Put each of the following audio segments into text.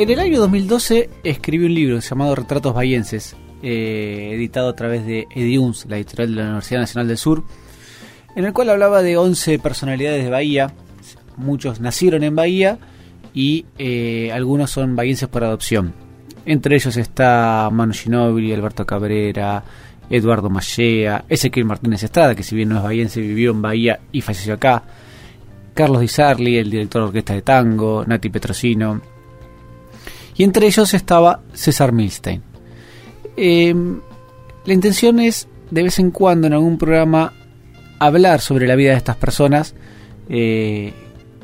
En el año 2012 escribió un libro llamado Retratos Bahienses, eh, editado a través de Ediuns, la editorial de la Universidad Nacional del Sur, en el cual hablaba de 11 personalidades de Bahía. Muchos nacieron en Bahía y eh, algunos son bahienses por adopción. Entre ellos está Manu Ginóbili, Alberto Cabrera, Eduardo Mallea, Ezequiel Martínez Estrada, que si bien no es bahiense, vivió en Bahía y falleció acá. Carlos Di Sarli, el director de orquesta de tango, Nati Petrosino, y entre ellos estaba César Milstein. Em, la intención es, de vez en cuando, en algún programa, hablar sobre la vida de estas personas eh,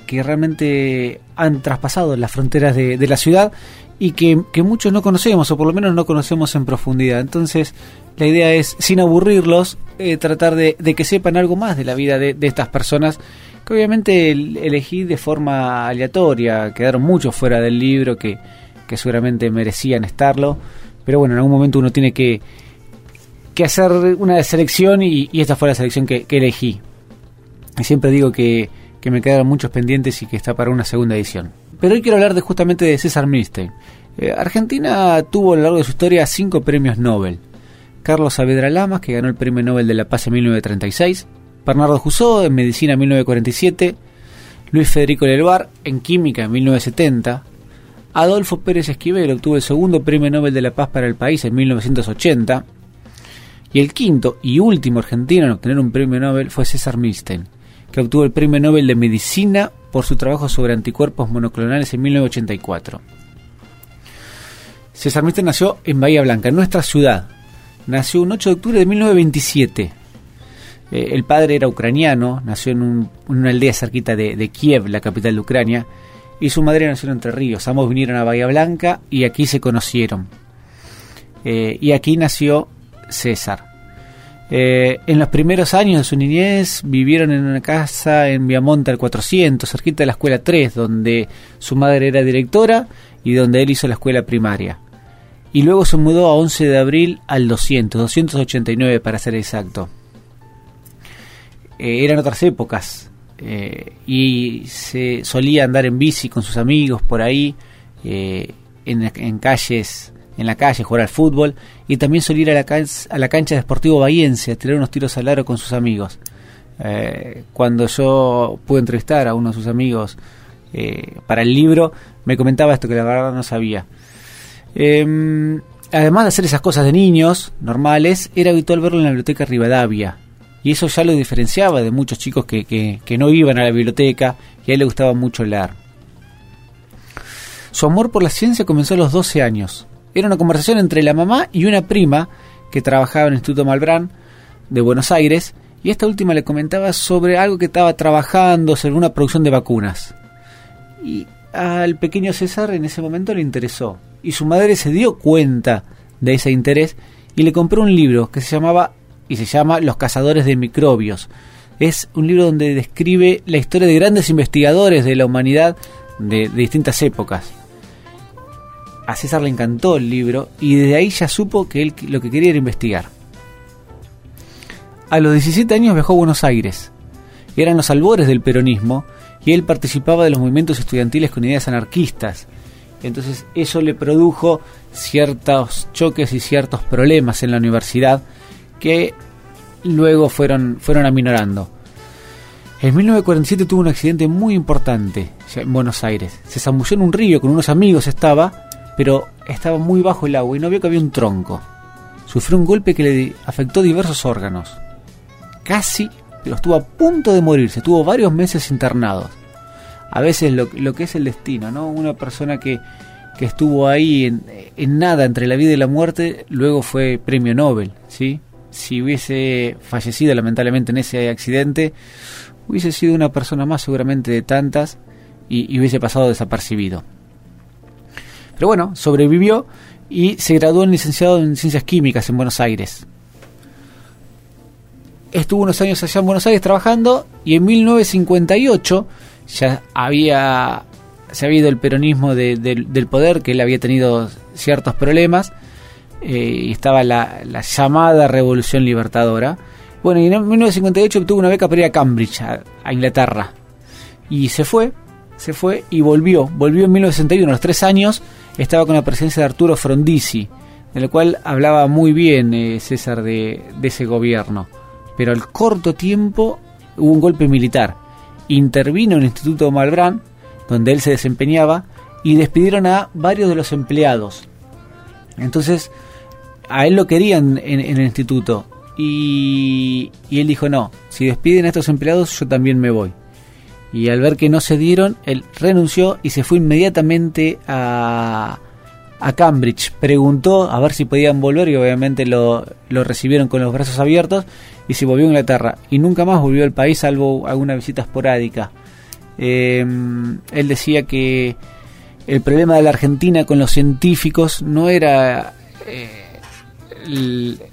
que realmente han traspasado las fronteras de, la ciudad y que, muchos no conocemos, o por lo menos no conocemos en profundidad. Entonces, la idea es, sin aburrirlos, eh, tratar de, que sepan algo más de la vida de, estas personas, que obviamente elegí de forma aleatoria, quedaron muchos fuera del libro que que seguramente merecían estarlo, pero bueno, en algún momento uno tiene que, que hacer una selección y, esta fue la selección que, elegí. Y siempre digo que, que, me quedaron muchos pendientes y que está para una segunda edición. Pero hoy quiero hablar de, justamente de César Milstein. Eh, Argentina tuvo a lo largo de su historia cinco premios Nobel. Carlos Saavedra Lamas, que ganó el Premio Nobel de la Paz en 1936, Bernardo Jussó en Medicina en 1947, Luis Federico Lelvar en Química en 1970, Adolfo Pérez Esquivel obtuvo el segundo Premio Nobel de la Paz para el país en 1980. Y el quinto y último argentino en obtener un premio Nobel fue César Milstein, que obtuvo el Premio Nobel de Medicina por su trabajo sobre anticuerpos monoclonales en 1984. César Milstein nació en Bahía Blanca, en nuestra ciudad. Nació un 8 de octubre de 1927. Eh, el padre era ucraniano, nació en, una aldea cerquita de Kiev, la capital de Ucrania, y su madre nació en Entre Ríos. Ambos vinieron a Bahía Blanca y aquí se conocieron. Eh, y aquí nació César. Eh, en los primeros años de su niñez vivieron en una casa en Viamonte al 400, cerquita de la escuela 3, donde su madre era directora y donde él hizo la escuela primaria. Y luego se mudó a 11 de abril al 200, 289 para ser exacto. Eh, eran otras épocas, eh, y se solía andar en bici con sus amigos por ahí, eh, en, calles, en la calle, jugar al fútbol, y también solía ir a la, a la cancha de Sportivo Bahiense a tirar unos tiros al aro con sus amigos. Eh, cuando yo pude entrevistar a uno de sus amigos para el libro, me comentaba esto que la verdad no sabía. Em, además de hacer esas cosas de niños normales, era habitual verlo en la biblioteca Rivadavia, y eso ya lo diferenciaba de muchos chicos que, que, no iban a la biblioteca y a él le gustaba mucho leer. Su amor por la ciencia comenzó a los 12 años. Era una conversación entre la mamá y una prima que trabajaba en el Instituto Malbrán de Buenos Aires y esta última le comentaba sobre algo que estaba trabajando, sobre una producción de vacunas. Y al pequeño César en ese momento le interesó y su madre se dio cuenta de ese interés y le compró un libro que se llamaba y se llama Los cazadores de microbios. Es un libro donde describe la historia de grandes investigadores de la humanidad de, distintas épocas. A César le encantó el libro y desde ahí ya supo que él lo que quería era investigar. A los 17 años viajó a Buenos Aires. Eran los albores del peronismo y él participaba de los movimientos estudiantiles con ideas anarquistas. Entonces eso le produjo ciertos choques y ciertos problemas en la universidad que luego fueron, fueron aminorando. En 1947 tuvo un accidente muy importante en Buenos Aires. Se zambulló en un río, con unos amigos estaba, pero estaba muy bajo el agua y no vio que había un tronco. Sufrió un golpe que le afectó diversos órganos. Casi, pero estuvo a punto de morirse. Tuvo varios meses internados. A veces lo, lo que es el destino, ¿no? Una persona que, que estuvo ahí en, en, nada entre la vida y la muerte, luego fue premio Nobel, ¿sí? Si hubiese fallecido lamentablemente en ese accidente, hubiese sido una persona más seguramente de tantas y, hubiese pasado desapercibido. Pero bueno, sobrevivió y se graduó en licenciado en Ciencias Químicas en Buenos Aires. Estuvo unos años allá en Buenos Aires trabajando y en 1958 ya había se había el peronismo del poder, que él había tenido ciertos problemas eh, y estaba la, llamada Revolución Libertadora. Bueno, y en 1958 obtuvo una beca para ir a Cambridge, a, Inglaterra. Y se fue, se fue y volvió. Volvió en 1961, a los tres años, estaba con la presencia de Arturo Frondizi, en el cual hablaba muy bien eh, César de, de ese gobierno. Pero al corto tiempo hubo un golpe militar. Intervino el Instituto Malbrán, donde él se desempeñaba, y despidieron a varios de los empleados. Entonces, a él lo querían en, el instituto. Y, y, él dijo, no, si despiden a estos empleados, yo también me voy. Y al ver que no se dieron, él renunció y se fue inmediatamente a, a Cambridge. Preguntó a ver si podían volver y obviamente lo, lo recibieron con los brazos abiertos y se volvió a Inglaterra. Y nunca más volvió al país salvo alguna visita esporádica. Em, él decía que el problema de la Argentina con los científicos no era eh,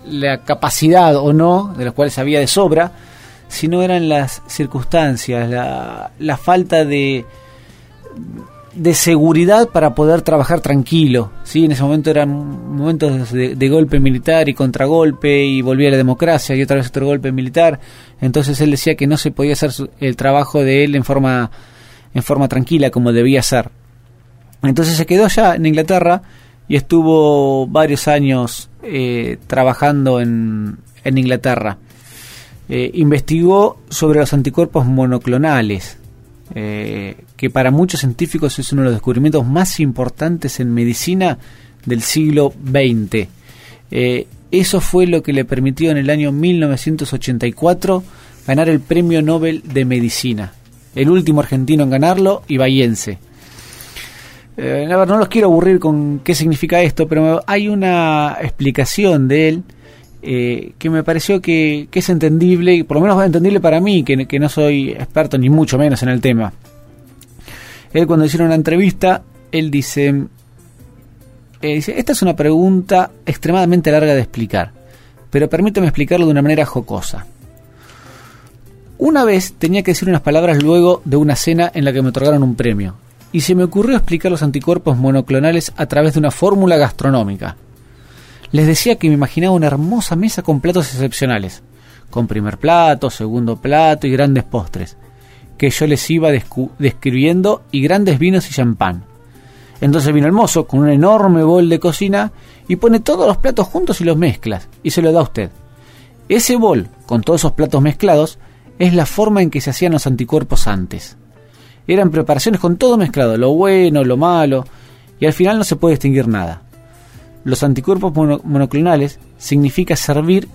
la capacidad o no, de los cuales había de sobra, sino eran las circunstancias, la, la falta de, seguridad para poder trabajar tranquilo. ¿sí? En ese momento eran momentos de, golpe militar y contragolpe y volvía la democracia y otra vez otro golpe militar. Entonces él decía que no se podía hacer el trabajo de él en forma, en forma tranquila como debía ser. Entonces se quedó allá en Inglaterra y estuvo varios años eh, trabajando en, en Inglaterra. Eh, investigó sobre los anticuerpos monoclonales, eh, que para muchos científicos es uno de los descubrimientos más importantes en medicina del siglo XX. eso fue lo que le permitió en el año 1984 ganar el Premio Nobel de Medicina. El último argentino en ganarlo, ibayense. Eh, no los quiero aburrir con qué significa esto, pero hay una explicación de él eh, que me pareció que, es entendible, por lo menos entendible para mí, que, que, no soy experto ni mucho menos en el tema. Él cuando hicieron una entrevista, él dice, eh, dice, esta es una pregunta extremadamente larga de explicar, pero permíteme explicarlo de una manera jocosa. Una vez tenía que decir unas palabras luego de una cena en la que me otorgaron un premio y se me ocurrió explicar los anticuerpos monoclonales a través de una fórmula gastronómica. Les decía que me imaginaba una hermosa mesa con platos excepcionales, con primer plato, segundo plato y grandes postres, que yo les iba describiendo y grandes vinos y champán. Entonces vino el mozo con un enorme bol de cocina y pone todos los platos juntos y los mezclas y se lo da a usted. Ese bol, con todos esos platos mezclados, es la forma en que se hacían los anticuerpos antes. Eran preparaciones con todo mezclado, lo bueno, lo malo, y al final no se puede distinguir nada. Los anticuerpos monoclonales significa servir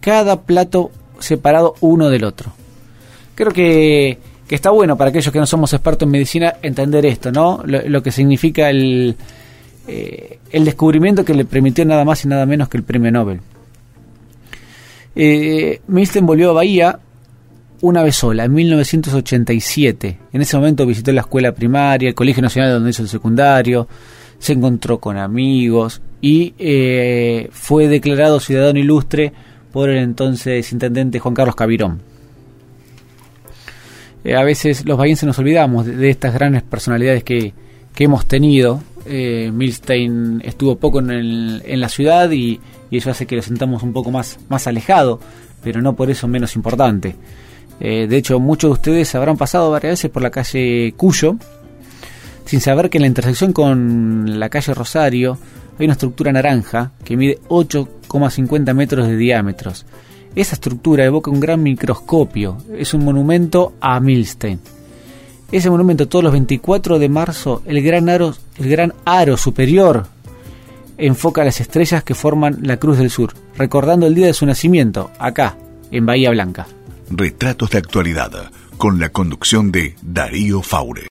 cada plato separado uno del otro. Creo que, está bueno para aquellos que no somos expertos en medicina entender esto, ¿no? Lo, que significa el, eh, el descubrimiento que le permitió nada más y nada menos que el premio Nobel. Eh, volvió a Bahía una vez sola, en 1987. En ese momento visitó la escuela primaria, el Colegio Nacional donde hizo el secundario, se encontró con amigos y eh, fue declarado ciudadano ilustre por el entonces intendente Juan Carlos Cavirón. Eh, a veces los bahienses nos olvidamos de, estas grandes personalidades que, hemos tenido. Eh, Milstein estuvo poco en, en la ciudad y, y, eso hace que lo sentamos un poco más, más alejado, pero no por eso menos importante. Eh, de hecho, muchos de ustedes habrán pasado varias veces por la calle Cuyo, sin saber que en la intersección con la calle Rosario hay una estructura naranja que mide 8,50 metros de diámetro. Esa estructura evoca un gran microscopio, es un monumento a Milstein. Ese monumento todos los 24 de marzo, el gran aro, el gran aro superior enfoca las estrellas que forman la Cruz del Sur, recordando el día de su nacimiento, acá, en Bahía Blanca. Retratos de actualidad, con la conducción de Darío Faure.